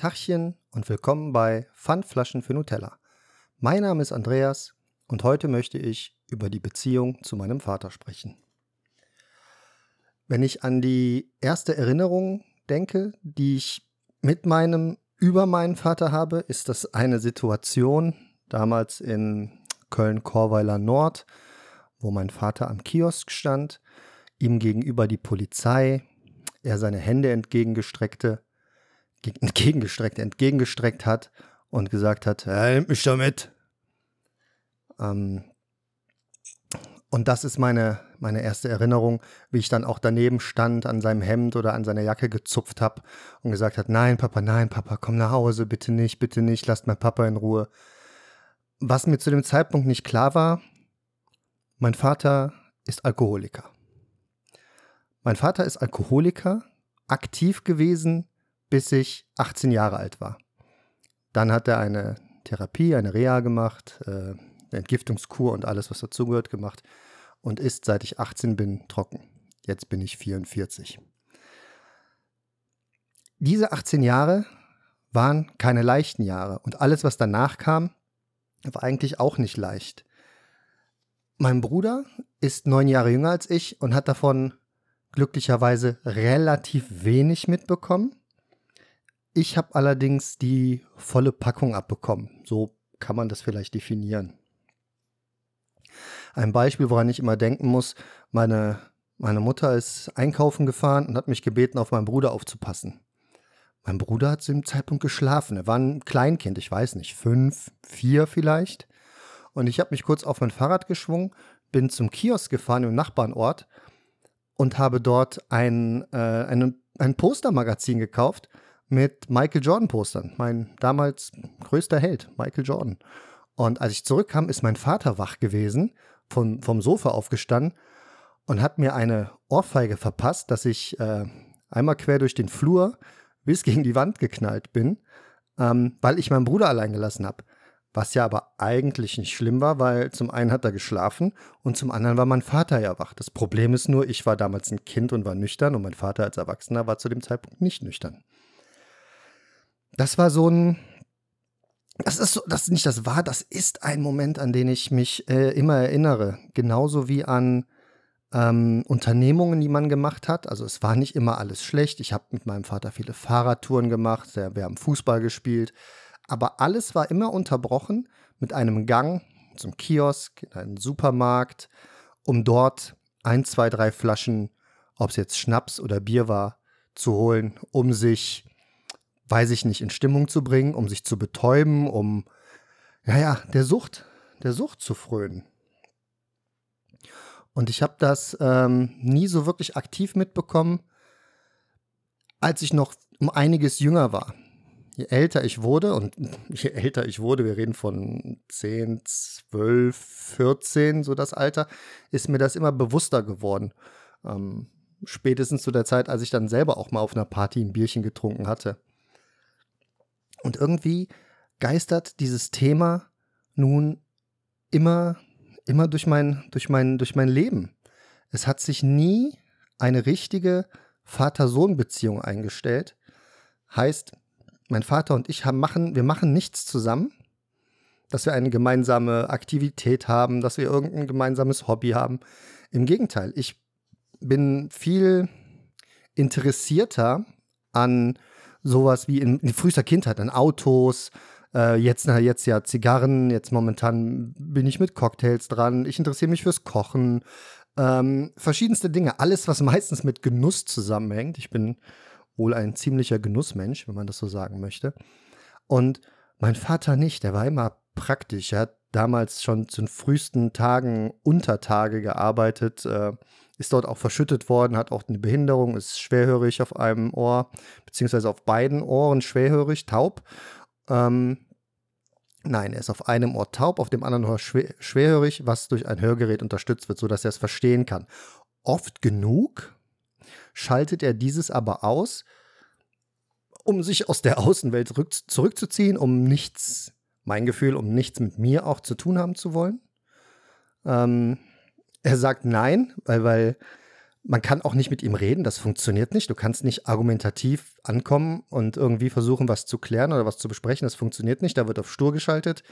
Tachchen und willkommen bei Pfandflaschen für Nutella. Mein Name ist Andreas und heute möchte ich über die Beziehung zu meinem Vater sprechen. Wenn ich an die erste Erinnerung denke, die ich mit meinem, über meinen Vater habe, ist das eine Situation damals in Köln-Korweiler Nord, wo mein Vater am Kiosk stand, ihm gegenüber die Polizei, er seine Hände entgegengestreckte entgegengestreckt, entgegengestreckt hat und gesagt hat, hey, nimm mich damit. Ähm, und das ist meine, meine erste Erinnerung, wie ich dann auch daneben stand, an seinem Hemd oder an seiner Jacke gezupft habe und gesagt hat, nein, Papa, nein, Papa, komm nach Hause, bitte nicht, bitte nicht, lasst mein Papa in Ruhe. Was mir zu dem Zeitpunkt nicht klar war, mein Vater ist Alkoholiker. Mein Vater ist Alkoholiker, aktiv gewesen bis ich 18 Jahre alt war. Dann hat er eine Therapie, eine Reha gemacht, äh, Entgiftungskur und alles, was dazugehört, gemacht und ist, seit ich 18 bin, trocken. Jetzt bin ich 44. Diese 18 Jahre waren keine leichten Jahre und alles, was danach kam, war eigentlich auch nicht leicht. Mein Bruder ist neun Jahre jünger als ich und hat davon glücklicherweise relativ wenig mitbekommen. Ich habe allerdings die volle Packung abbekommen. So kann man das vielleicht definieren. Ein Beispiel, woran ich immer denken muss, meine, meine Mutter ist einkaufen gefahren und hat mich gebeten, auf meinen Bruder aufzupassen. Mein Bruder hat zu dem Zeitpunkt geschlafen. Er war ein Kleinkind, ich weiß nicht, fünf, vier vielleicht. Und ich habe mich kurz auf mein Fahrrad geschwungen, bin zum Kiosk gefahren im Nachbarnort und habe dort ein, äh, ein, ein Postermagazin gekauft mit Michael Jordan Postern. Mein damals größter Held, Michael Jordan. Und als ich zurückkam, ist mein Vater wach gewesen, von, vom Sofa aufgestanden und hat mir eine Ohrfeige verpasst, dass ich äh, einmal quer durch den Flur bis gegen die Wand geknallt bin, ähm, weil ich meinen Bruder allein gelassen habe. Was ja aber eigentlich nicht schlimm war, weil zum einen hat er geschlafen und zum anderen war mein Vater ja wach. Das Problem ist nur, ich war damals ein Kind und war nüchtern und mein Vater als Erwachsener war zu dem Zeitpunkt nicht nüchtern das war so ein, das ist so, das ist nicht das war, das ist ein Moment, an den ich mich äh, immer erinnere. Genauso wie an ähm, Unternehmungen, die man gemacht hat. Also es war nicht immer alles schlecht. Ich habe mit meinem Vater viele Fahrradtouren gemacht, wir haben Fußball gespielt. Aber alles war immer unterbrochen mit einem Gang zum Kiosk, in einen Supermarkt, um dort ein, zwei, drei Flaschen, ob es jetzt Schnaps oder Bier war, zu holen, um sich weiß ich nicht, in Stimmung zu bringen, um sich zu betäuben, um, ja, ja, der Sucht, der Sucht zu frönen. Und ich habe das ähm, nie so wirklich aktiv mitbekommen, als ich noch um einiges jünger war. Je älter ich wurde, und je älter ich wurde, wir reden von 10, 12, 14, so das Alter, ist mir das immer bewusster geworden. Ähm, spätestens zu der Zeit, als ich dann selber auch mal auf einer Party ein Bierchen getrunken hatte. Und irgendwie geistert dieses Thema nun immer, immer durch mein, durch mein, durch mein Leben. Es hat sich nie eine richtige Vater-Sohn-Beziehung eingestellt. Heißt, mein Vater und ich haben machen, wir machen nichts zusammen, dass wir eine gemeinsame Aktivität haben, dass wir irgendein gemeinsames Hobby haben. Im Gegenteil, ich bin viel interessierter an sowas wie in, in frühester Kindheit an Autos, äh, jetzt, na, jetzt ja Zigarren, jetzt momentan bin ich mit Cocktails dran, ich interessiere mich fürs Kochen, ähm, verschiedenste Dinge, alles, was meistens mit Genuss zusammenhängt. Ich bin wohl ein ziemlicher Genussmensch, wenn man das so sagen möchte. Und mein Vater nicht, der war immer praktisch. Er hat damals schon zu den frühesten Tagen Untertage gearbeitet, äh, ist dort auch verschüttet worden, hat auch eine Behinderung, ist schwerhörig auf einem Ohr, beziehungsweise auf beiden Ohren schwerhörig, taub. Ähm, nein, er ist auf einem Ohr taub, auf dem anderen Ohr schwer, schwerhörig, was durch ein Hörgerät unterstützt wird, sodass er es verstehen kann. Oft genug schaltet er dieses aber aus, um sich aus der Außenwelt zurück, zurückzuziehen, um nichts, mein Gefühl, um nichts mit mir auch zu tun haben zu wollen. Ähm, er sagt nein, weil, weil Man kann auch nicht mit ihm reden, das funktioniert nicht. Du kannst nicht argumentativ ankommen und irgendwie versuchen, was zu klären oder was zu besprechen. Das funktioniert nicht. Da wird auf stur geschaltet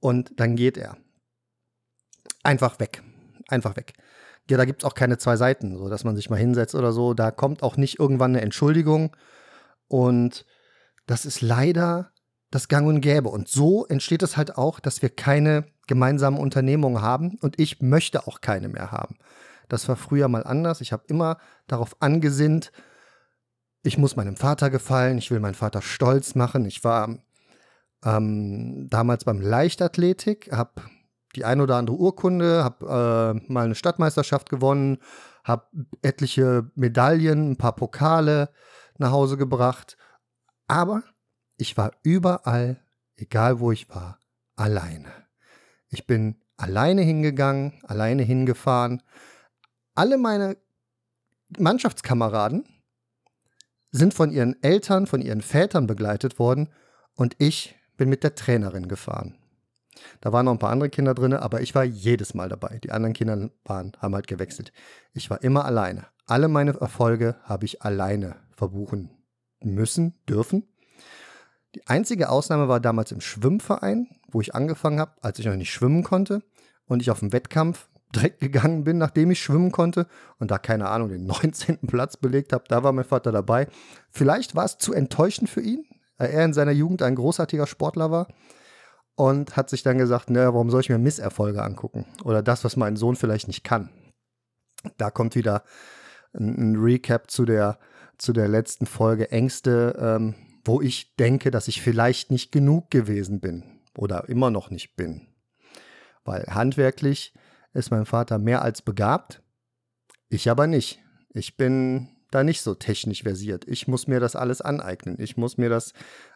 und dann geht er. Einfach weg. Einfach weg. Ja, da gibt es auch keine zwei Seiten, so dass man sich mal hinsetzt oder so. Da kommt auch nicht irgendwann eine Entschuldigung. Und das ist leider das Gang und Gäbe. Und so entsteht es halt auch, dass wir keine gemeinsamen Unternehmungen haben und ich möchte auch keine mehr haben. Das war früher mal anders. Ich habe immer darauf angesinnt, ich muss meinem Vater gefallen, ich will meinen Vater stolz machen. Ich war ähm, damals beim Leichtathletik, habe die ein oder andere Urkunde, habe äh, mal eine Stadtmeisterschaft gewonnen, habe etliche Medaillen, ein paar Pokale nach Hause gebracht. Aber ich war überall, egal wo ich war, alleine. Ich bin alleine hingegangen, alleine hingefahren. Alle meine Mannschaftskameraden sind von ihren Eltern, von ihren Vätern begleitet worden und ich bin mit der Trainerin gefahren. Da waren noch ein paar andere Kinder drin, aber ich war jedes Mal dabei. Die anderen Kinder waren, haben halt gewechselt. Ich war immer alleine. Alle meine Erfolge habe ich alleine verbuchen müssen, dürfen. Die einzige Ausnahme war damals im Schwimmverein, wo ich angefangen habe, als ich noch nicht schwimmen konnte und ich auf dem Wettkampf direkt gegangen bin, nachdem ich schwimmen konnte und da keine Ahnung den 19. Platz belegt habe. Da war mein Vater dabei. Vielleicht war es zu enttäuschend für ihn, weil er in seiner Jugend ein großartiger Sportler war und hat sich dann gesagt, naja, warum soll ich mir Misserfolge angucken oder das, was mein Sohn vielleicht nicht kann. Da kommt wieder ein, Recap zu der, zu der letzten Folge Ängste. Ähm, wo ich denke, dass ich vielleicht nicht genug gewesen bin oder immer noch nicht bin. Weil handwerklich ist mein Vater mehr als begabt, ich aber nicht. Ich bin da nicht so technisch versiert. Ich muss mir das alles aneignen. Ich muss mir das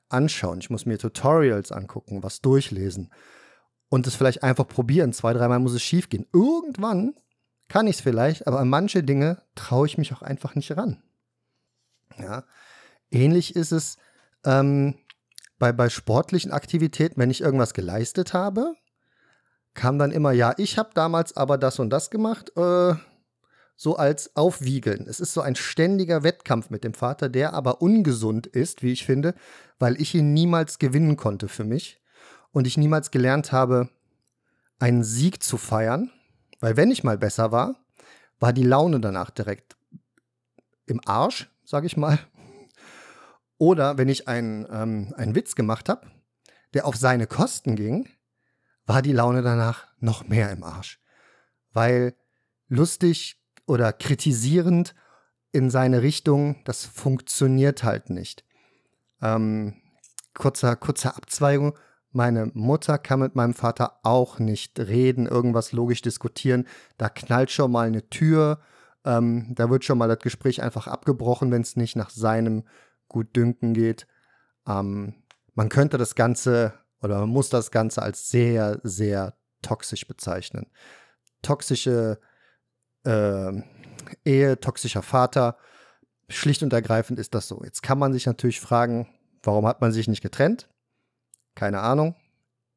anschauen. Ich muss mir Tutorials angucken, was durchlesen und es vielleicht einfach probieren. Zwei, dreimal muss es schief gehen. Irgendwann kann ich es vielleicht, aber an manche Dinge traue ich mich auch einfach nicht ran. Ja. Ähnlich ist es ähm, bei, bei sportlichen Aktivitäten, wenn ich irgendwas geleistet habe, kam dann immer, ja, ich habe damals aber das und das gemacht, äh, so als Aufwiegeln. Es ist so ein ständiger Wettkampf mit dem Vater, der aber ungesund ist, wie ich finde, weil ich ihn niemals gewinnen konnte für mich und ich niemals gelernt habe, einen Sieg zu feiern, weil wenn ich mal besser war, war die Laune danach direkt im Arsch, sage ich mal, oder wenn ich einen, ähm, einen Witz gemacht habe, der auf seine Kosten ging, war die Laune danach noch mehr im Arsch. Weil lustig oder kritisierend in seine Richtung, das funktioniert halt nicht. Ähm, kurzer, kurzer Abzweigung. Meine Mutter kann mit meinem Vater auch nicht reden, irgendwas logisch diskutieren. Da knallt schon mal eine Tür. Ähm, da wird schon mal das Gespräch einfach abgebrochen, wenn es nicht nach seinem gut dünken geht. Ähm, man könnte das Ganze oder man muss das Ganze als sehr, sehr toxisch bezeichnen. Toxische äh, Ehe, toxischer Vater, schlicht und ergreifend ist das so. Jetzt kann man sich natürlich fragen, warum hat man sich nicht getrennt? Keine Ahnung.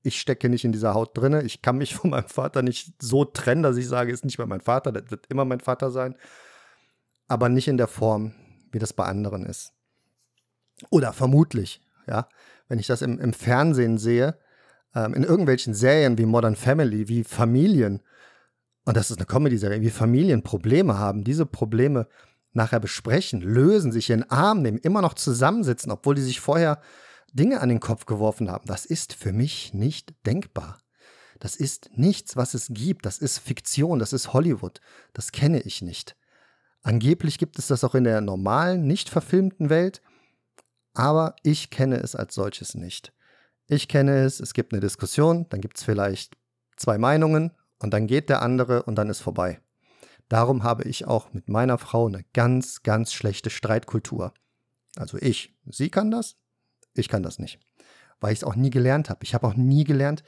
Ich stecke nicht in dieser Haut drinne. Ich kann mich von meinem Vater nicht so trennen, dass ich sage, ist nicht mehr mein Vater, das wird immer mein Vater sein. Aber nicht in der Form, wie das bei anderen ist. Oder vermutlich, ja. Wenn ich das im, im Fernsehen sehe, ähm, in irgendwelchen Serien wie Modern Family, wie Familien, und das ist eine Comedy-Serie, wie Familien Probleme haben, diese Probleme nachher besprechen, lösen, sich in den Arm nehmen, immer noch zusammensitzen, obwohl die sich vorher Dinge an den Kopf geworfen haben. Das ist für mich nicht denkbar. Das ist nichts, was es gibt. Das ist Fiktion, das ist Hollywood. Das kenne ich nicht. Angeblich gibt es das auch in der normalen, nicht verfilmten Welt aber ich kenne es als solches nicht. Ich kenne es, es gibt eine Diskussion, dann gibt es vielleicht zwei Meinungen und dann geht der andere und dann ist vorbei. Darum habe ich auch mit meiner Frau eine ganz, ganz schlechte Streitkultur. Also ich. Sie kann das, ich kann das nicht. Weil ich es auch nie gelernt habe. Ich habe auch nie gelernt,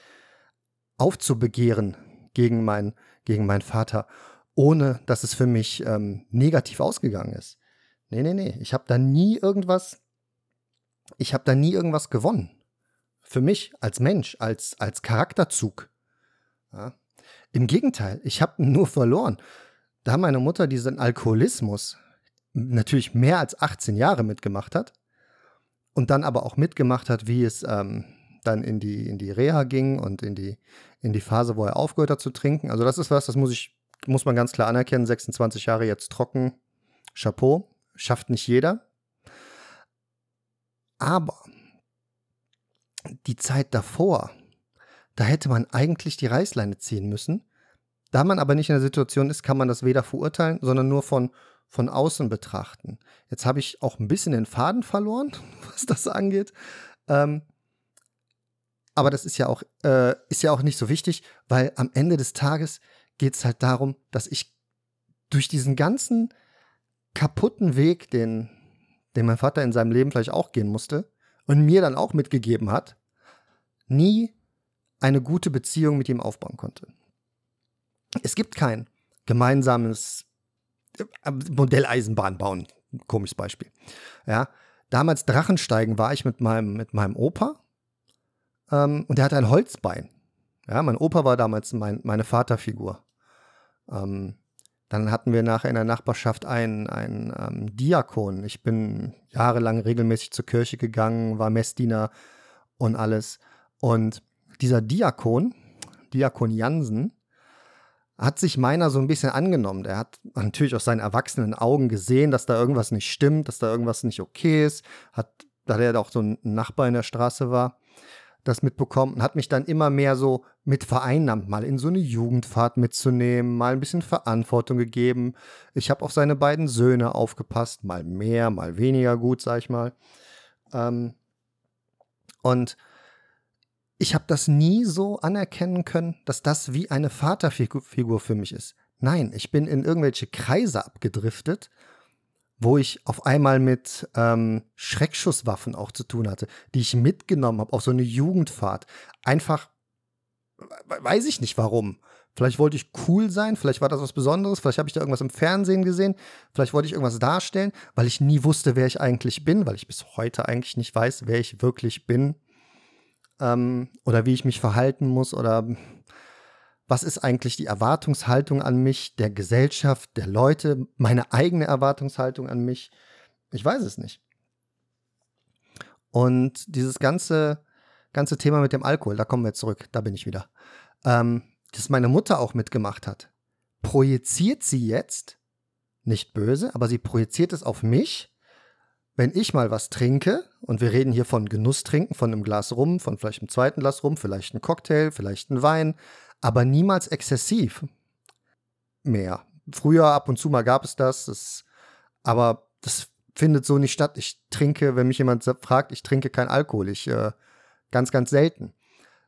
aufzubegehren gegen, mein, gegen meinen Vater, ohne dass es für mich ähm, negativ ausgegangen ist. Nee, nee, nee. Ich habe da nie irgendwas ich habe da nie irgendwas gewonnen. Für mich als Mensch, als, als Charakterzug. Ja. Im Gegenteil, ich habe nur verloren. da meine Mutter diesen Alkoholismus natürlich mehr als 18 Jahre mitgemacht hat und dann aber auch mitgemacht hat, wie es ähm, dann in die, in die Reha ging und in die, in die Phase, wo er aufgehört hat zu trinken. Also das ist was, das muss ich, muss man ganz klar anerkennen. 26 Jahre jetzt trocken, Chapeau, schafft nicht jeder. Aber die Zeit davor, da hätte man eigentlich die Reißleine ziehen müssen. Da man aber nicht in der Situation ist, kann man das weder verurteilen, sondern nur von, von außen betrachten. Jetzt habe ich auch ein bisschen den Faden verloren, was das angeht. Ähm, aber das ist ja auch, äh, ist ja auch nicht so wichtig, weil am Ende des Tages geht es halt darum, dass ich durch diesen ganzen kaputten Weg, den, den mein Vater in seinem Leben vielleicht auch gehen musste und mir dann auch mitgegeben hat, nie eine gute Beziehung mit ihm aufbauen konnte. Es gibt kein gemeinsames äh, Modelleisenbahn bauen. Komisches Beispiel. Ja, damals Drachensteigen war ich mit meinem, mit meinem Opa ähm, und der hatte ein Holzbein. Ja, mein Opa war damals mein, meine Vaterfigur. Ähm, dann hatten wir nachher in der Nachbarschaft einen, einen ähm, Diakon. Ich bin jahrelang regelmäßig zur Kirche gegangen, war Messdiener und alles. Und dieser Diakon, Diakon Jansen, hat sich meiner so ein bisschen angenommen. Der hat natürlich aus seinen erwachsenen Augen gesehen, dass da irgendwas nicht stimmt, dass da irgendwas nicht okay ist. Hat, da der auch so ein Nachbar in der Straße war, das mitbekommen und hat mich dann immer mehr so mit vereinnahmt, mal in so eine Jugendfahrt mitzunehmen, mal ein bisschen Verantwortung gegeben. Ich habe auf seine beiden Söhne aufgepasst, mal mehr, mal weniger gut, sag ich mal. Ähm, und ich habe das nie so anerkennen können, dass das wie eine Vaterfigur für mich ist. Nein, ich bin in irgendwelche Kreise abgedriftet, wo ich auf einmal mit ähm, Schreckschusswaffen auch zu tun hatte, die ich mitgenommen habe auf so eine Jugendfahrt. Einfach, weiß ich nicht warum. Vielleicht wollte ich cool sein, vielleicht war das was Besonderes, vielleicht habe ich da irgendwas im Fernsehen gesehen, vielleicht wollte ich irgendwas darstellen, weil ich nie wusste, wer ich eigentlich bin, weil ich bis heute eigentlich nicht weiß, wer ich wirklich bin ähm, oder wie ich mich verhalten muss oder was ist eigentlich die Erwartungshaltung an mich, der Gesellschaft, der Leute, meine eigene Erwartungshaltung an mich. Ich weiß es nicht. Und dieses ganze, ganze Thema mit dem Alkohol, da kommen wir zurück, da bin ich wieder, ähm, das meine Mutter auch mitgemacht hat, projiziert sie jetzt, nicht böse, aber sie projiziert es auf mich wenn ich mal was trinke, und wir reden hier von Genusstrinken, von einem Glas Rum, von vielleicht einem zweiten Glas Rum, vielleicht ein Cocktail, vielleicht ein Wein, aber niemals exzessiv mehr. Früher ab und zu mal gab es das, das aber das findet so nicht statt. Ich trinke, wenn mich jemand fragt, ich trinke kein Alkohol, ich äh, ganz, ganz selten.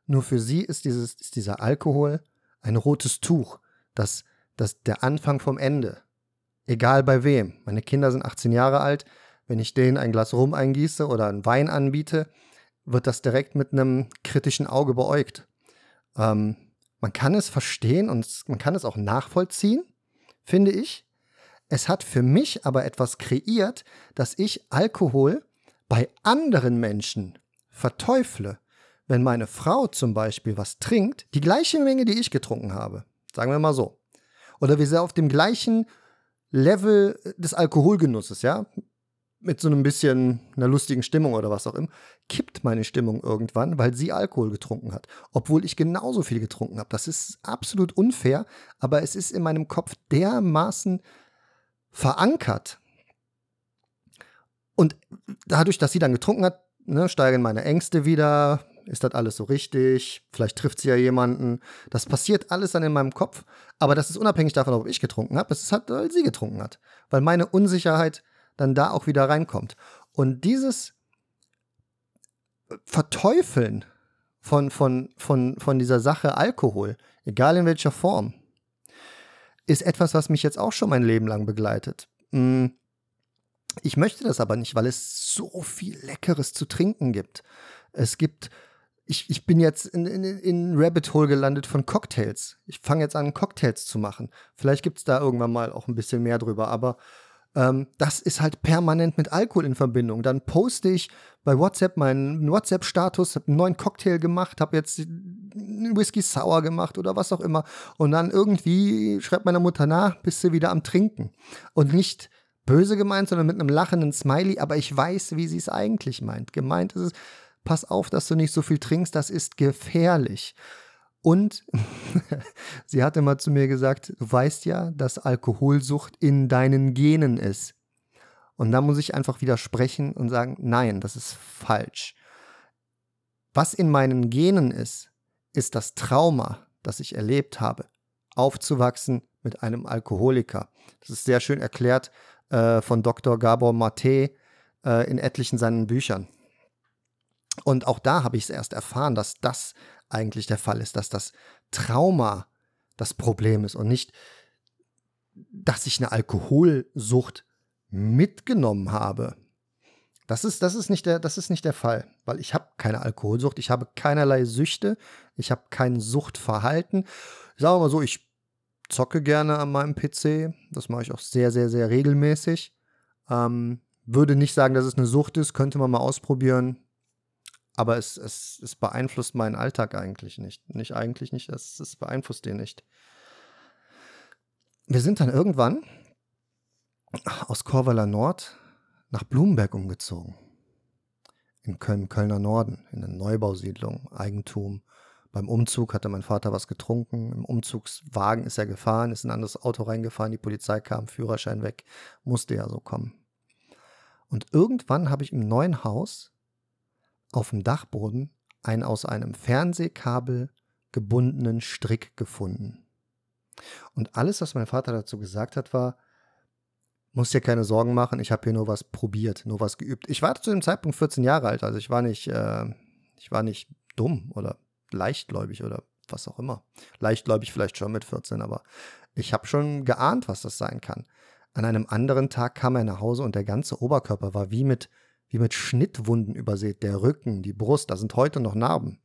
Nur für sie ist, dieses, ist dieser Alkohol ein rotes Tuch, das, das der Anfang vom Ende. Egal bei wem. Meine Kinder sind 18 Jahre alt, wenn ich denen ein Glas Rum eingieße oder einen Wein anbiete, wird das direkt mit einem kritischen Auge beäugt. Ähm, man kann es verstehen und man kann es auch nachvollziehen, finde ich. Es hat für mich aber etwas kreiert, dass ich Alkohol bei anderen Menschen verteufle. Wenn meine Frau zum Beispiel was trinkt, die gleiche Menge, die ich getrunken habe, sagen wir mal so, oder wir sind auf dem gleichen Level des Alkoholgenusses, ja, mit so einem bisschen einer lustigen Stimmung oder was auch immer, kippt meine Stimmung irgendwann, weil sie Alkohol getrunken hat. Obwohl ich genauso viel getrunken habe. Das ist absolut unfair, aber es ist in meinem Kopf dermaßen verankert. Und dadurch, dass sie dann getrunken hat, ne, steigen meine Ängste wieder. Ist das alles so richtig? Vielleicht trifft sie ja jemanden. Das passiert alles dann in meinem Kopf. Aber das ist unabhängig davon, ob ich getrunken habe. Es ist halt, weil sie getrunken hat. Weil meine Unsicherheit dann da auch wieder reinkommt. Und dieses Verteufeln von, von, von, von dieser Sache Alkohol, egal in welcher Form, ist etwas, was mich jetzt auch schon mein Leben lang begleitet. Hm, ich möchte das aber nicht, weil es so viel Leckeres zu trinken gibt. Es gibt, ich, ich bin jetzt in, in, in Rabbit Hole gelandet von Cocktails. Ich fange jetzt an, Cocktails zu machen. Vielleicht gibt es da irgendwann mal auch ein bisschen mehr drüber, aber ähm, das ist halt permanent mit Alkohol in Verbindung. Dann poste ich bei WhatsApp meinen WhatsApp-Status, habe einen neuen Cocktail gemacht, habe jetzt einen Whisky sauer gemacht oder was auch immer. Und dann irgendwie schreibt meine Mutter nach, bist du wieder am Trinken. Und nicht böse gemeint, sondern mit einem lachenden Smiley, aber ich weiß, wie sie es eigentlich meint. Gemeint ist es, pass auf, dass du nicht so viel trinkst, das ist gefährlich. Und sie hatte mal zu mir gesagt, du weißt ja, dass Alkoholsucht in deinen Genen ist. Und da muss ich einfach widersprechen und sagen, nein, das ist falsch. Was in meinen Genen ist, ist das Trauma, das ich erlebt habe, aufzuwachsen mit einem Alkoholiker. Das ist sehr schön erklärt äh, von Dr. Gabor Mate äh, in etlichen seinen Büchern. Und auch da habe ich es erst erfahren, dass das eigentlich der Fall ist, dass das Trauma das Problem ist und nicht, dass ich eine Alkoholsucht mitgenommen habe. Das ist, das ist, nicht, der, das ist nicht der Fall, weil ich habe keine Alkoholsucht, ich habe keinerlei Süchte, ich habe kein Suchtverhalten. Ich sage mal so, ich zocke gerne an meinem PC, das mache ich auch sehr, sehr, sehr regelmäßig. Ähm, würde nicht sagen, dass es eine Sucht ist, könnte man mal ausprobieren, aber es, es, es beeinflusst meinen Alltag eigentlich nicht. Nicht eigentlich nicht, es, es beeinflusst den nicht. Wir sind dann irgendwann aus Korweiler Nord nach Blumenberg umgezogen. In Köln, Kölner Norden, in eine Neubausiedlung, Eigentum. Beim Umzug hatte mein Vater was getrunken. Im Umzugswagen ist er gefahren, ist in ein anderes Auto reingefahren. Die Polizei kam, Führerschein weg. Musste ja so kommen. Und irgendwann habe ich im neuen Haus auf dem Dachboden einen aus einem Fernsehkabel gebundenen Strick gefunden. Und alles, was mein Vater dazu gesagt hat, war, muss dir keine Sorgen machen, ich habe hier nur was probiert, nur was geübt. Ich war zu dem Zeitpunkt 14 Jahre alt, also ich war nicht, äh, ich war nicht dumm oder leichtgläubig oder was auch immer. Leichtgläubig vielleicht schon mit 14, aber ich habe schon geahnt, was das sein kann. An einem anderen Tag kam er nach Hause und der ganze Oberkörper war wie mit, wie mit Schnittwunden übersät. Der Rücken, die Brust, da sind heute noch Narben.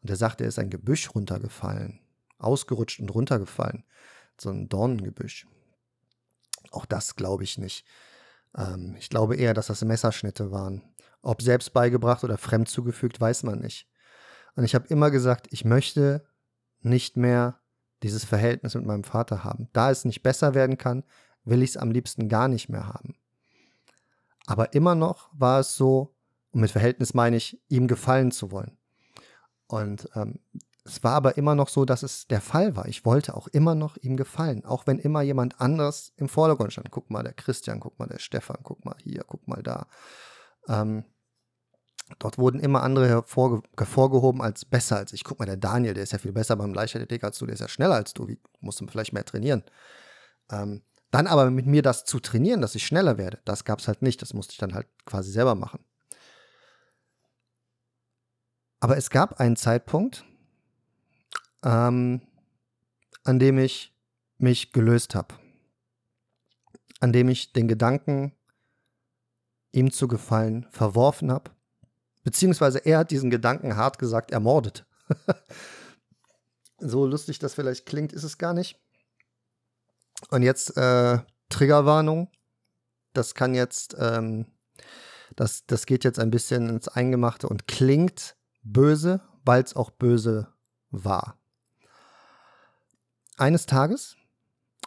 Und er sagte, er ist ein Gebüsch runtergefallen, ausgerutscht und runtergefallen. So ein Dornengebüsch. Auch das glaube ich nicht. Ähm, ich glaube eher, dass das Messerschnitte waren. Ob selbst beigebracht oder fremd zugefügt, weiß man nicht. Und ich habe immer gesagt, ich möchte nicht mehr dieses Verhältnis mit meinem Vater haben. Da es nicht besser werden kann, will ich es am liebsten gar nicht mehr haben. Aber immer noch war es so, und mit Verhältnis meine ich, ihm gefallen zu wollen. Und ähm, es war aber immer noch so, dass es der Fall war. Ich wollte auch immer noch ihm gefallen, auch wenn immer jemand anderes im Vordergrund stand. Guck mal, der Christian, guck mal, der Stefan, guck mal hier, guck mal da. Ähm, dort wurden immer andere hervorge hervorgehoben als besser als ich. Guck mal, der Daniel, der ist ja viel besser beim Leichtathletik als du, der ist ja schneller als du. Wie musst du vielleicht mehr trainieren? Ähm, dann aber mit mir das zu trainieren, dass ich schneller werde, das gab es halt nicht. Das musste ich dann halt quasi selber machen. Aber es gab einen Zeitpunkt, ähm, an dem ich mich gelöst habe. An dem ich den Gedanken, ihm zu gefallen, verworfen habe. Beziehungsweise er hat diesen Gedanken hart gesagt ermordet. so lustig das vielleicht klingt, ist es gar nicht. Und jetzt äh, Triggerwarnung. Das kann jetzt, ähm, das, das geht jetzt ein bisschen ins Eingemachte und klingt böse, weil es auch böse war eines Tages,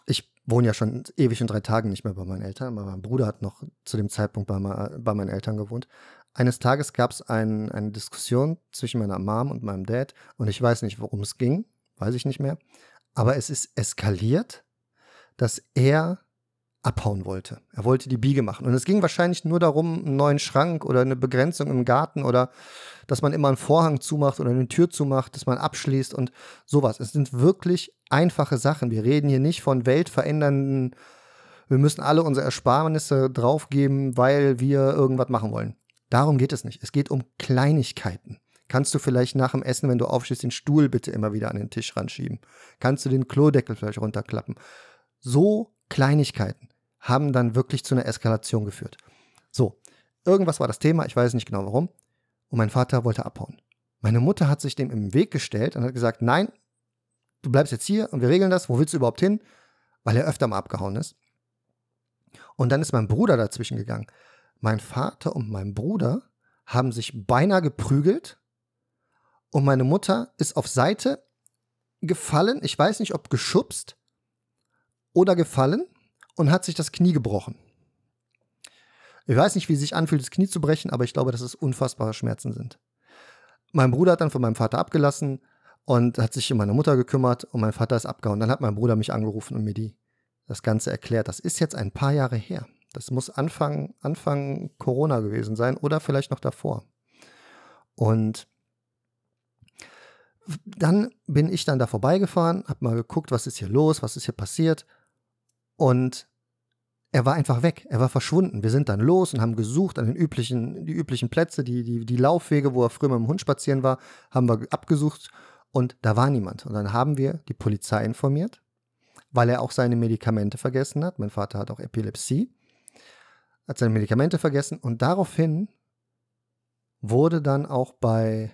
ich wohne ja schon ewig und drei Tagen nicht mehr bei meinen Eltern, aber mein Bruder hat noch zu dem Zeitpunkt bei, bei meinen Eltern gewohnt. Eines Tages gab es ein, eine Diskussion zwischen meiner Mom und meinem Dad und ich weiß nicht, worum es ging, weiß ich nicht mehr. Aber es ist eskaliert, dass er abhauen wollte. Er wollte die Biege machen. Und es ging wahrscheinlich nur darum, einen neuen Schrank oder eine Begrenzung im Garten oder dass man immer einen Vorhang zumacht oder eine Tür zumacht, dass man abschließt und sowas. Es sind wirklich einfache Sachen. Wir reden hier nicht von weltverändernden, wir müssen alle unsere Ersparnisse draufgeben, weil wir irgendwas machen wollen. Darum geht es nicht. Es geht um Kleinigkeiten. Kannst du vielleicht nach dem Essen, wenn du aufstehst, den Stuhl bitte immer wieder an den Tisch ranschieben? Kannst du den Klodeckel vielleicht runterklappen? So Kleinigkeiten haben dann wirklich zu einer Eskalation geführt. So, irgendwas war das Thema, ich weiß nicht genau warum. Und mein Vater wollte abhauen. Meine Mutter hat sich dem im Weg gestellt und hat gesagt, nein, du bleibst jetzt hier und wir regeln das, wo willst du überhaupt hin? Weil er öfter mal abgehauen ist. Und dann ist mein Bruder dazwischen gegangen. Mein Vater und mein Bruder haben sich beinahe geprügelt Und meine Mutter ist auf Seite gefallen, ich weiß nicht, ob geschubst oder gefallen und hat sich das Knie gebrochen. Ich weiß nicht, wie es sich anfühlt, das Knie zu brechen, aber ich glaube, dass es unfassbare Schmerzen sind. Mein Bruder hat dann von meinem Vater abgelassen und hat sich um meine Mutter gekümmert und mein Vater ist abgehauen. Dann hat mein Bruder mich angerufen und mir die, das Ganze erklärt. Das ist jetzt ein paar Jahre her. Das muss Anfang, Anfang Corona gewesen sein oder vielleicht noch davor. Und dann bin ich dann da vorbeigefahren, habe mal geguckt, was ist hier los, was ist hier passiert. Und er war einfach weg, er war verschwunden. Wir sind dann los und haben gesucht an den üblichen, die üblichen Plätze, die, die, die Laufwege, wo er früher mit dem Hund spazieren war, haben wir abgesucht und da war niemand. Und dann haben wir die Polizei informiert, weil er auch seine Medikamente vergessen hat. Mein Vater hat auch Epilepsie, hat seine Medikamente vergessen und daraufhin wurde dann auch bei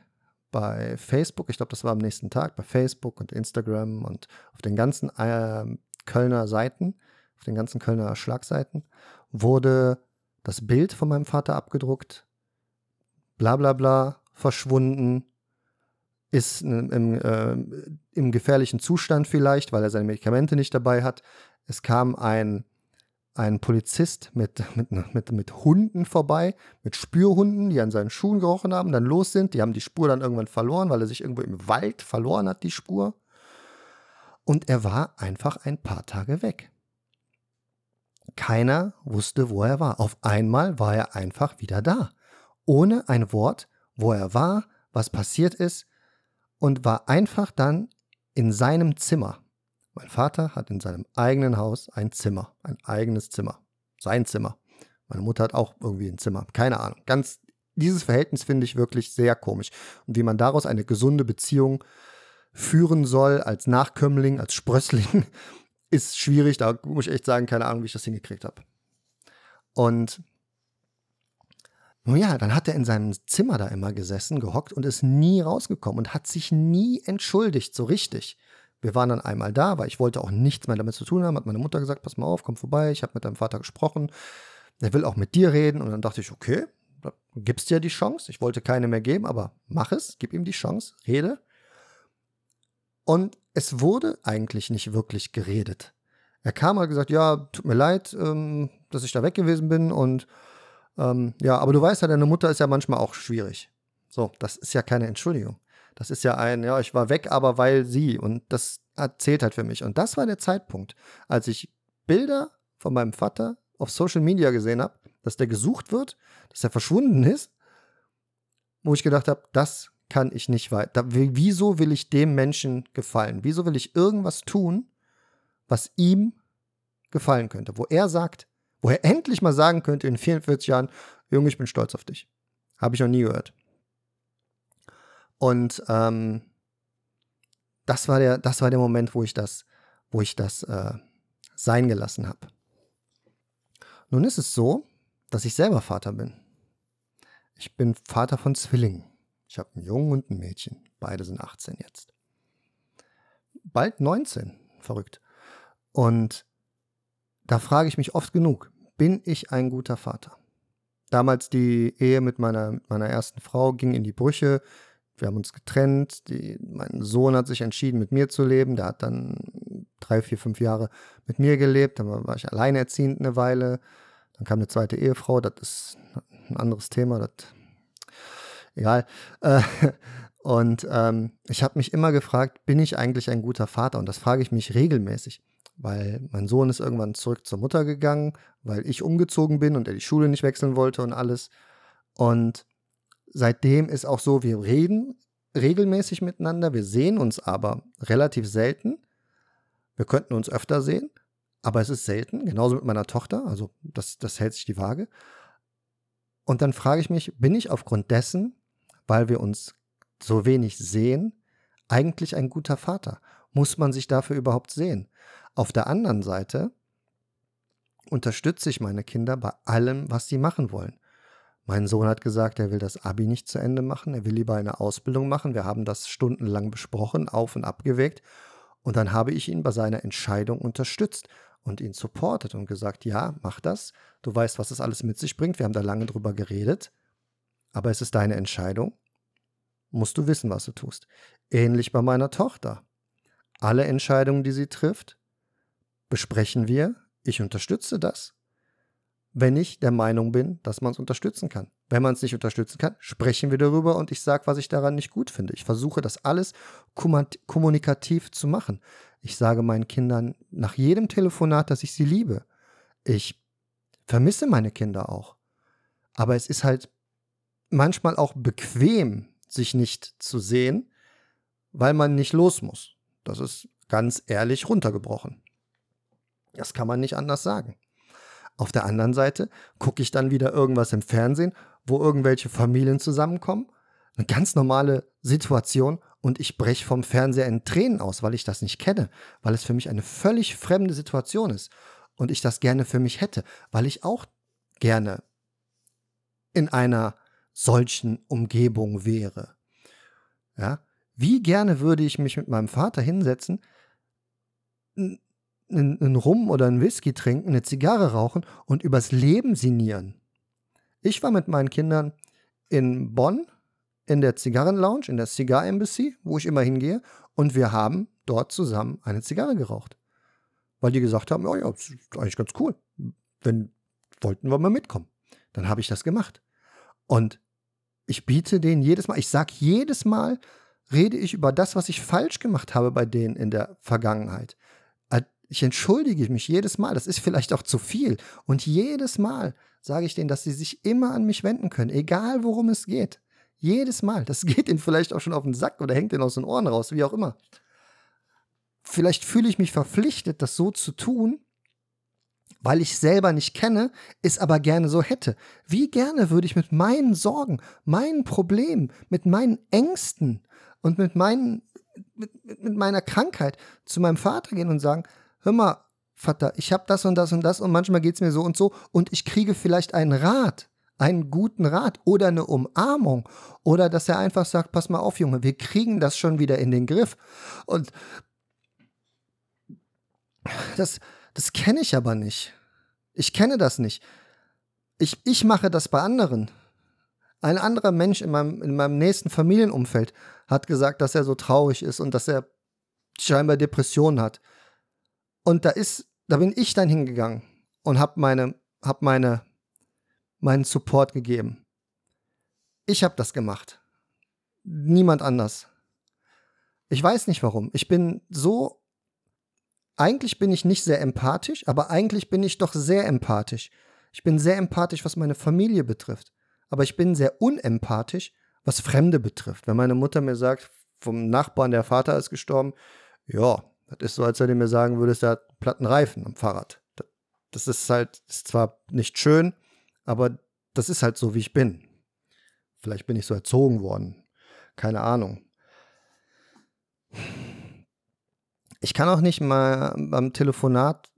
bei Facebook, ich glaube, das war am nächsten Tag, bei Facebook und Instagram und auf den ganzen äh, Kölner Seiten, auf den ganzen Kölner Schlagseiten, wurde das Bild von meinem Vater abgedruckt, bla bla bla, verschwunden, ist im, äh, im gefährlichen Zustand vielleicht, weil er seine Medikamente nicht dabei hat. Es kam ein ein Polizist mit, mit, mit, mit Hunden vorbei, mit Spürhunden, die an seinen Schuhen gerochen haben, dann los sind. Die haben die Spur dann irgendwann verloren, weil er sich irgendwo im Wald verloren hat, die Spur. Und er war einfach ein paar Tage weg. Keiner wusste, wo er war. Auf einmal war er einfach wieder da. Ohne ein Wort, wo er war, was passiert ist und war einfach dann in seinem Zimmer. Mein Vater hat in seinem eigenen Haus ein Zimmer, ein eigenes Zimmer, sein Zimmer. Meine Mutter hat auch irgendwie ein Zimmer, keine Ahnung. Ganz dieses Verhältnis finde ich wirklich sehr komisch und wie man daraus eine gesunde Beziehung führen soll als Nachkömmling, als Sprössling, ist schwierig. Da muss ich echt sagen, keine Ahnung, wie ich das hingekriegt habe. Und nun ja, dann hat er in seinem Zimmer da immer gesessen, gehockt und ist nie rausgekommen und hat sich nie entschuldigt, so richtig. Wir waren dann einmal da, weil ich wollte auch nichts mehr damit zu tun haben. Hat meine Mutter gesagt, pass mal auf, komm vorbei. Ich habe mit deinem Vater gesprochen. Er will auch mit dir reden. Und dann dachte ich, okay, gibst dir die Chance. Ich wollte keine mehr geben, aber mach es, gib ihm die Chance, rede. Und es wurde eigentlich nicht wirklich geredet. Er kam und hat gesagt, ja, tut mir leid, ähm, dass ich da weg gewesen bin. Und ähm, ja, aber du weißt ja, deine Mutter ist ja manchmal auch schwierig. So, das ist ja keine Entschuldigung. Das ist ja ein, ja, ich war weg, aber weil sie. Und das erzählt halt für mich. Und das war der Zeitpunkt, als ich Bilder von meinem Vater auf Social Media gesehen habe, dass der gesucht wird, dass er verschwunden ist, wo ich gedacht habe, das kann ich nicht weiter. Wieso will ich dem Menschen gefallen? Wieso will ich irgendwas tun, was ihm gefallen könnte? Wo er sagt, wo er endlich mal sagen könnte in 44 Jahren, Junge, ich bin stolz auf dich. Habe ich noch nie gehört. Und ähm, das war der, das war der Moment, wo ich das, wo ich das äh, sein gelassen habe. Nun ist es so, dass ich selber Vater bin. Ich bin Vater von Zwillingen. Ich habe einen Jungen und ein Mädchen. Beide sind 18 jetzt. Bald 19. Verrückt. Und da frage ich mich oft genug, bin ich ein guter Vater? Damals die Ehe mit meiner, meiner ersten Frau ging in die Brüche. Wir haben uns getrennt. Die, mein Sohn hat sich entschieden, mit mir zu leben. Der hat dann drei, vier, fünf Jahre mit mir gelebt. Dann war ich alleinerziehend eine Weile. Dann kam eine zweite Ehefrau. Das ist ein anderes Thema. Das, egal. Äh, und ähm, ich habe mich immer gefragt, bin ich eigentlich ein guter Vater? Und das frage ich mich regelmäßig, weil mein Sohn ist irgendwann zurück zur Mutter gegangen, weil ich umgezogen bin und er die Schule nicht wechseln wollte und alles. Und Seitdem ist auch so, wir reden regelmäßig miteinander, wir sehen uns aber relativ selten. Wir könnten uns öfter sehen, aber es ist selten, genauso mit meiner Tochter, also das, das hält sich die Waage. Und dann frage ich mich, bin ich aufgrund dessen, weil wir uns so wenig sehen, eigentlich ein guter Vater? Muss man sich dafür überhaupt sehen? Auf der anderen Seite unterstütze ich meine Kinder bei allem, was sie machen wollen. Mein Sohn hat gesagt, er will das Abi nicht zu Ende machen, er will lieber eine Ausbildung machen. Wir haben das stundenlang besprochen, auf und abgewegt. Und dann habe ich ihn bei seiner Entscheidung unterstützt und ihn supportet und gesagt, ja, mach das. Du weißt, was das alles mit sich bringt. Wir haben da lange drüber geredet. Aber es ist deine Entscheidung. musst du wissen, was du tust. Ähnlich bei meiner Tochter. Alle Entscheidungen, die sie trifft, besprechen wir. Ich unterstütze das, wenn ich der Meinung bin, dass man es unterstützen kann. Wenn man es nicht unterstützen kann, sprechen wir darüber und ich sage, was ich daran nicht gut finde. Ich versuche das alles kommunikativ zu machen. Ich sage meinen Kindern nach jedem Telefonat, dass ich sie liebe. Ich vermisse meine Kinder auch. Aber es ist halt manchmal auch bequem, sich nicht zu sehen, weil man nicht los muss. Das ist ganz ehrlich runtergebrochen. Das kann man nicht anders sagen. Auf der anderen Seite gucke ich dann wieder irgendwas im Fernsehen, wo irgendwelche Familien zusammenkommen. Eine ganz normale Situation und ich breche vom Fernseher in Tränen aus, weil ich das nicht kenne, weil es für mich eine völlig fremde Situation ist und ich das gerne für mich hätte, weil ich auch gerne in einer solchen Umgebung wäre. Ja, wie gerne würde ich mich mit meinem Vater hinsetzen, einen Rum oder einen Whisky trinken, eine Zigarre rauchen und übers Leben sinnieren. Ich war mit meinen Kindern in Bonn in der Zigarrenlounge, in der Cigar Embassy, wo ich immer hingehe, und wir haben dort zusammen eine Zigarre geraucht. Weil die gesagt haben, oh ja, das ist eigentlich ganz cool. Wenn wollten wir mal mitkommen. Dann habe ich das gemacht. Und ich biete denen jedes Mal, ich sage jedes Mal, rede ich über das, was ich falsch gemacht habe bei denen in der Vergangenheit. Äh, ich entschuldige mich jedes Mal, das ist vielleicht auch zu viel. Und jedes Mal sage ich denen, dass sie sich immer an mich wenden können, egal worum es geht. Jedes Mal. Das geht ihnen vielleicht auch schon auf den Sack oder hängt ihnen aus den Ohren raus, wie auch immer. Vielleicht fühle ich mich verpflichtet, das so zu tun, weil ich selber nicht kenne, es aber gerne so hätte. Wie gerne würde ich mit meinen Sorgen, meinen Problemen, mit meinen Ängsten und mit, meinen, mit, mit meiner Krankheit zu meinem Vater gehen und sagen, hör mal, Vater, ich habe das und das und das und manchmal geht es mir so und so und ich kriege vielleicht einen Rat, einen guten Rat oder eine Umarmung oder dass er einfach sagt, pass mal auf, Junge, wir kriegen das schon wieder in den Griff. Und das, das kenne ich aber nicht. Ich kenne das nicht. Ich, ich mache das bei anderen. Ein anderer Mensch in meinem, in meinem nächsten Familienumfeld hat gesagt, dass er so traurig ist und dass er scheinbar Depressionen hat. Und da ist, da bin ich dann hingegangen und habe meine, hab meine, meinen Support gegeben. Ich habe das gemacht. Niemand anders. Ich weiß nicht warum. Ich bin so eigentlich bin ich nicht sehr empathisch, aber eigentlich bin ich doch sehr empathisch. Ich bin sehr empathisch, was meine Familie betrifft. Aber ich bin sehr unempathisch, was Fremde betrifft. Wenn meine Mutter mir sagt, vom Nachbarn, der Vater ist gestorben, ja, das ist so, als wenn du mir sagen würdest, der hat platten Reifen am Fahrrad. Das ist halt, ist zwar nicht schön, aber das ist halt so, wie ich bin. Vielleicht bin ich so erzogen worden. Keine Ahnung. Ich kann auch nicht mal beim Telefonat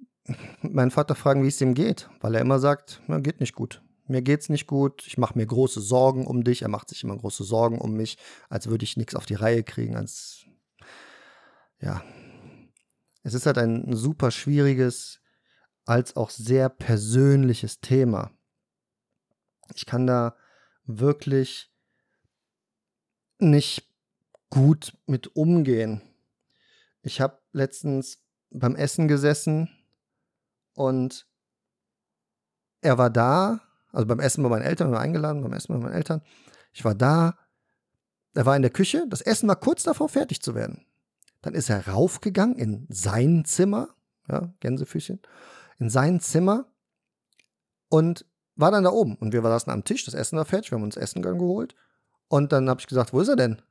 meinen Vater fragen, wie es ihm geht, weil er immer sagt, ja, geht nicht gut. Mir geht's nicht gut, ich mache mir große Sorgen um dich. Er macht sich immer große Sorgen um mich, als würde ich nichts auf die Reihe kriegen, als ja. Es ist halt ein super schwieriges, als auch sehr persönliches Thema. Ich kann da wirklich nicht gut mit umgehen. Ich habe letztens beim Essen gesessen und er war da, also beim Essen bei meinen Eltern, wir waren eingeladen beim Essen bei meinen Eltern. Ich war da, er war in der Küche, das Essen war kurz davor, fertig zu werden. Dann ist er raufgegangen in sein Zimmer, ja, Gänsefüßchen, in sein Zimmer und war dann da oben. Und wir saßen am Tisch, das Essen war fertig, wir haben uns Essen geholt. Und dann habe ich gesagt, wo ist er denn?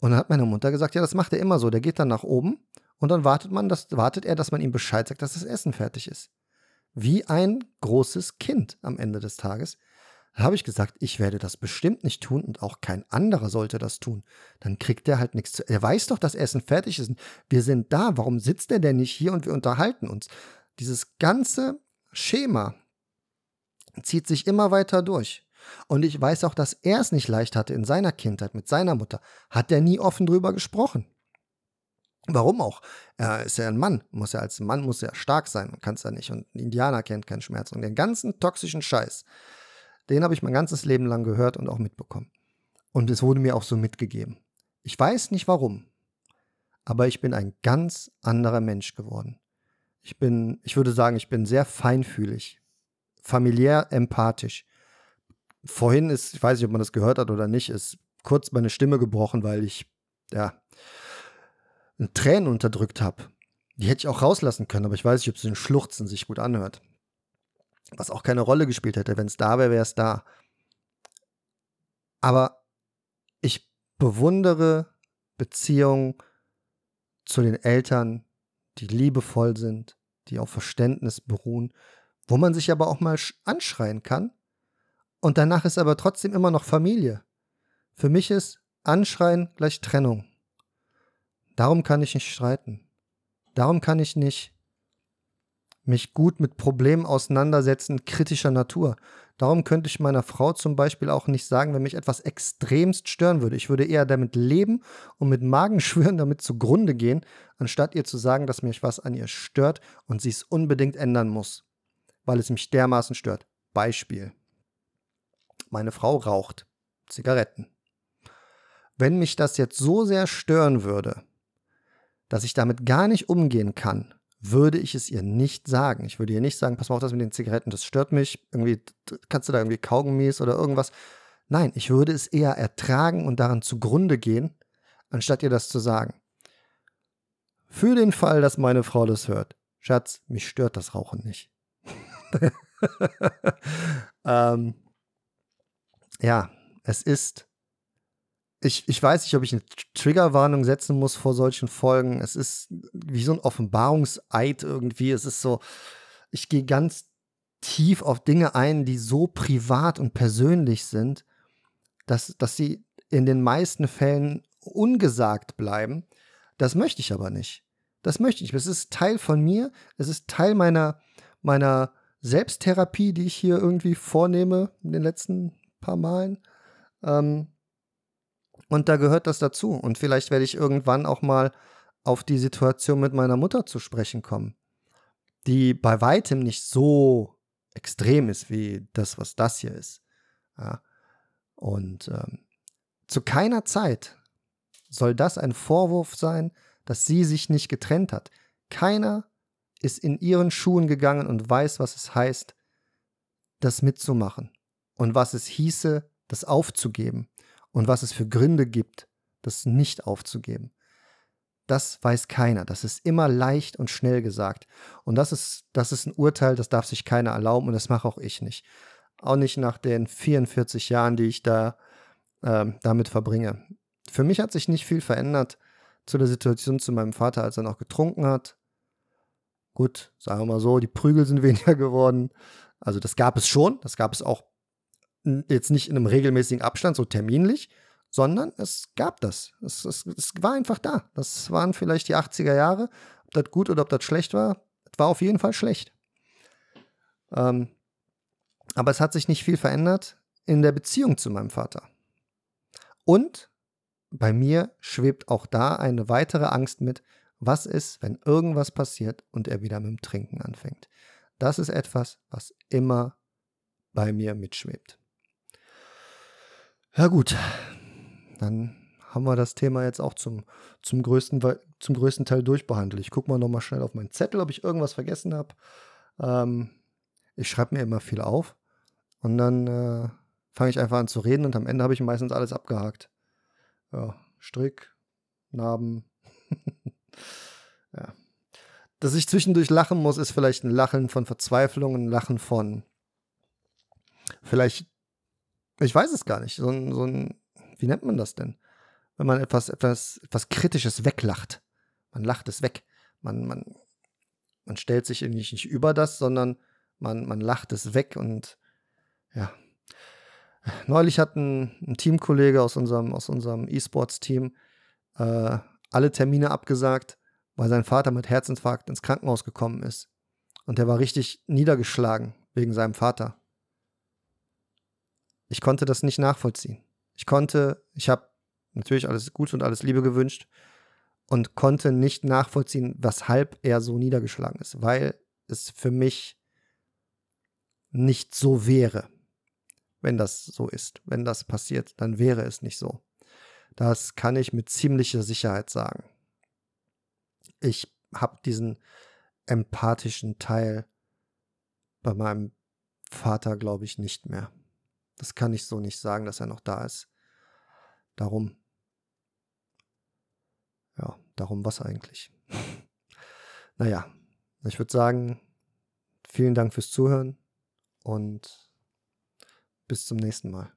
Und dann hat meine Mutter gesagt, ja, das macht er immer so. Der geht dann nach oben und dann wartet man, das, wartet er, dass man ihm Bescheid sagt, dass das Essen fertig ist. Wie ein großes Kind am Ende des Tages. Da habe ich gesagt, ich werde das bestimmt nicht tun und auch kein anderer sollte das tun. Dann kriegt er halt nichts zu. Er weiß doch, dass Essen fertig ist. Wir sind da. Warum sitzt er denn nicht hier und wir unterhalten uns? Dieses ganze Schema zieht sich immer weiter durch. Und ich weiß auch, dass er es nicht leicht hatte in seiner Kindheit mit seiner Mutter. Hat er nie offen drüber gesprochen. Warum auch? Er ist ja ein Mann, muss ja als Mann muss er stark sein und kann es ja nicht. Und ein Indianer kennt keinen Schmerz. Und den ganzen toxischen Scheiß, den habe ich mein ganzes Leben lang gehört und auch mitbekommen. Und es wurde mir auch so mitgegeben. Ich weiß nicht warum, aber ich bin ein ganz anderer Mensch geworden. Ich bin, ich würde sagen, ich bin sehr feinfühlig, familiär empathisch. Vorhin ist, ich weiß nicht, ob man das gehört hat oder nicht, ist kurz meine Stimme gebrochen, weil ich, ja, Tränen unterdrückt habe. Die hätte ich auch rauslassen können, aber ich weiß nicht, ob es den Schluchzen sich gut anhört. Was auch keine Rolle gespielt hätte. Wenn es da wäre, wäre es da. Aber ich bewundere Beziehungen zu den Eltern, die liebevoll sind, die auf Verständnis beruhen, wo man sich aber auch mal anschreien kann. Und danach ist aber trotzdem immer noch Familie. Für mich ist Anschreien gleich Trennung. Darum kann ich nicht streiten. Darum kann ich nicht mich gut mit Problemen auseinandersetzen kritischer Natur. Darum könnte ich meiner Frau zum Beispiel auch nicht sagen, wenn mich etwas extremst stören würde. Ich würde eher damit leben und mit Magenschwüren damit zugrunde gehen, anstatt ihr zu sagen, dass mich was an ihr stört und sie es unbedingt ändern muss, weil es mich dermaßen stört. Beispiel. Meine Frau raucht Zigaretten. Wenn mich das jetzt so sehr stören würde, dass ich damit gar nicht umgehen kann, würde ich es ihr nicht sagen. Ich würde ihr nicht sagen, pass mal auf das mit den Zigaretten, das stört mich. Irgendwie kannst du da irgendwie Kaugummis oder irgendwas. Nein, ich würde es eher ertragen und daran zugrunde gehen, anstatt ihr das zu sagen. Für den Fall, dass meine Frau das hört. Schatz, mich stört das Rauchen nicht. ähm, ja, es ist ich, ich weiß nicht, ob ich eine Triggerwarnung setzen muss vor solchen Folgen. Es ist wie so ein Offenbarungseid irgendwie. Es ist so, ich gehe ganz tief auf Dinge ein, die so privat und persönlich sind, dass, dass sie in den meisten Fällen ungesagt bleiben. Das möchte ich aber nicht. Das möchte ich. Es ist Teil von mir. Es ist Teil meiner, meiner Selbsttherapie, die ich hier irgendwie vornehme in den letzten paar Malen. Ähm, und da gehört das dazu. Und vielleicht werde ich irgendwann auch mal auf die Situation mit meiner Mutter zu sprechen kommen, die bei weitem nicht so extrem ist wie das, was das hier ist. Ja. Und ähm, zu keiner Zeit soll das ein Vorwurf sein, dass sie sich nicht getrennt hat. Keiner ist in ihren Schuhen gegangen und weiß, was es heißt, das mitzumachen und was es hieße, das aufzugeben und was es für Gründe gibt, das nicht aufzugeben. Das weiß keiner. Das ist immer leicht und schnell gesagt. Und das ist, das ist ein Urteil, das darf sich keiner erlauben und das mache auch ich nicht. Auch nicht nach den 44 Jahren, die ich da äh, damit verbringe. Für mich hat sich nicht viel verändert zu der Situation zu meinem Vater, als er noch getrunken hat. Gut, sagen wir mal so, die Prügel sind weniger geworden. Also das gab es schon, das gab es auch jetzt nicht in einem regelmäßigen Abstand, so terminlich, sondern es gab das. Es, es, es war einfach da. Das waren vielleicht die 80er Jahre. Ob das gut oder ob das schlecht war, war auf jeden Fall schlecht. Ähm, aber es hat sich nicht viel verändert in der Beziehung zu meinem Vater. Und bei mir schwebt auch da eine weitere Angst mit, was ist, wenn irgendwas passiert und er wieder mit dem Trinken anfängt. Das ist etwas, was immer bei mir mitschwebt. Ja gut, dann haben wir das Thema jetzt auch zum, zum, größten, zum größten Teil durchbehandelt. Ich gucke mal nochmal schnell auf meinen Zettel, ob ich irgendwas vergessen habe. Ähm, ich schreibe mir immer viel auf und dann äh, fange ich einfach an zu reden und am Ende habe ich meistens alles abgehakt. Ja, Strick, Narben. ja. Dass ich zwischendurch lachen muss, ist vielleicht ein Lachen von Verzweiflung, ein Lachen von vielleicht ich weiß es gar nicht. So ein, so ein, wie nennt man das denn? Wenn man etwas, etwas, etwas Kritisches weglacht. Man lacht es weg. Man, man, man stellt sich irgendwie nicht über das, sondern man, man lacht es weg und ja. Neulich hat ein, ein Teamkollege aus unserem, aus unserem E-Sports-Team äh, alle Termine abgesagt, weil sein Vater mit Herzinfarkt ins Krankenhaus gekommen ist. Und der war richtig niedergeschlagen wegen seinem Vater. Ich konnte das nicht nachvollziehen. Ich konnte, ich habe natürlich alles Gute und alles Liebe gewünscht und konnte nicht nachvollziehen, weshalb er so niedergeschlagen ist, weil es für mich nicht so wäre. wenn das so ist. Wenn das passiert, dann wäre es nicht so. Das kann ich mit ziemlicher Sicherheit sagen. Ich habe diesen empathischen Teil bei meinem Vater, glaube ich, nicht mehr. Das kann ich so nicht sagen, dass er noch da ist. Darum. Ja, darum was eigentlich. naja, ich würde sagen, vielen Dank fürs Zuhören und bis zum nächsten Mal.